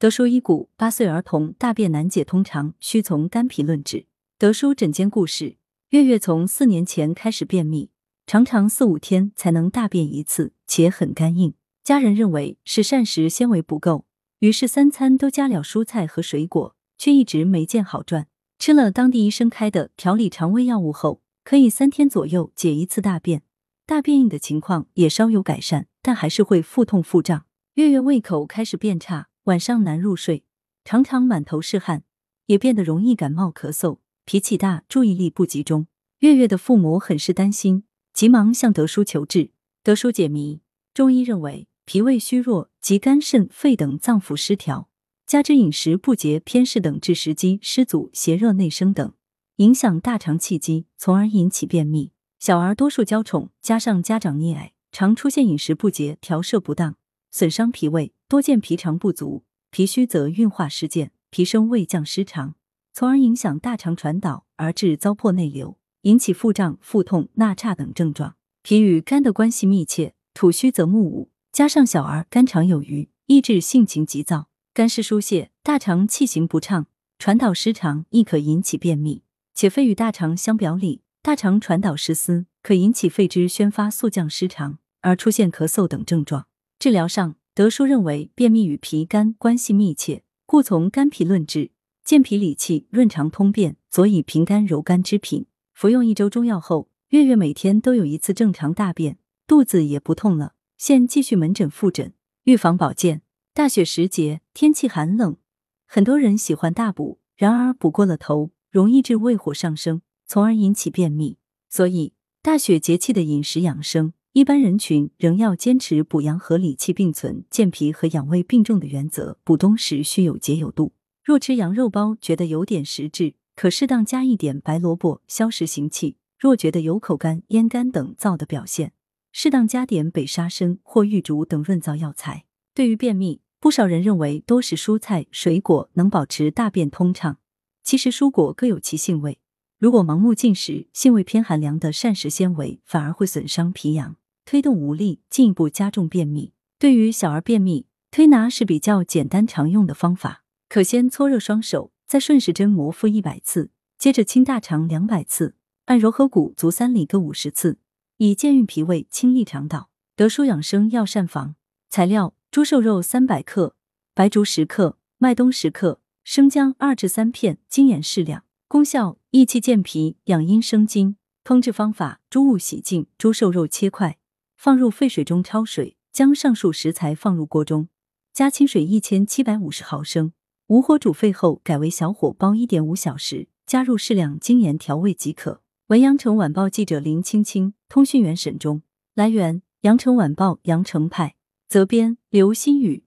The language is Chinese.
德叔医骨，八岁儿童大便难解，通常需从肝脾论治。德叔诊间故事：月月从四年前开始便秘，常常四五天才能大便一次，且很干硬。家人认为是膳食纤维不够，于是三餐都加了蔬菜和水果，却一直没见好转。吃了当地医生开的调理肠胃药物后，可以三天左右解一次大便，大便硬的情况也稍有改善，但还是会腹痛腹胀。月月胃口开始变差。晚上难入睡，常常满头是汗，也变得容易感冒咳嗽，脾气大，注意力不集中。月月的父母很是担心，急忙向德叔求治。德叔解谜：中医认为，脾胃虚弱及肝肾肺等脏腑失调，加之饮食不节、偏嗜等致食积湿阻、邪热内生等，影响大肠气机，从而引起便秘。小儿多数娇宠，加上家长溺爱，常出现饮食不节、调摄不当。损伤脾胃，多见脾肠不足、脾虚则运化失健、脾升胃降失常，从而影响大肠传导，而致糟粕内流，引起腹胀、腹痛、纳差等症状。脾与肝的关系密切，土虚则木无，加上小儿肝肠有余，易致性情急躁、肝湿疏泄，大肠气行不畅，传导失常，亦可引起便秘。且肺与大肠相表里，大肠传导失司，可引起肺之宣发速降失常，而出现咳嗽等症状。治疗上，德叔认为便秘与脾肝关系密切，故从肝脾论治，健脾理气，润肠通便，佐以平肝柔肝之品。服用一周中药后，月月每天都有一次正常大便，肚子也不痛了。现继续门诊复诊。预防保健，大雪时节，天气寒冷，很多人喜欢大补，然而补过了头，容易致胃火上升，从而引起便秘。所以，大雪节气的饮食养生。一般人群仍要坚持补阳和理气并存、健脾和养胃并重的原则。补冬时需有节有度。若吃羊肉包觉得有点实质，可适当加一点白萝卜消食行气。若觉得有口干、咽干等燥的表现，适当加点北沙参或玉竹等润燥药材。对于便秘，不少人认为多食蔬菜水果能保持大便通畅。其实蔬果各有其性味，如果盲目进食，性味偏寒凉的膳食纤维反而会损伤脾阳。推动无力，进一步加重便秘。对于小儿便秘，推拿是比较简单常用的方法。可先搓热双手，再顺时针摩腹一百次，接着清大肠两百次，按柔和骨足三里各五十次，以健运脾胃、清利肠道。德舒养生药膳房材料：猪瘦肉三百克，白术十克，麦冬十克，生姜二至三片，精盐适量。功效：益气健脾，养阴生津。烹制方法：猪物洗净，猪瘦肉切块。放入沸水中焯水，将上述食材放入锅中，加清水一千七百五十毫升，无火煮沸后改为小火煲一点五小时，加入适量精盐调味即可。文阳城晚报记者林青青，通讯员沈忠。来源：阳城晚报阳城派，责编：刘新宇。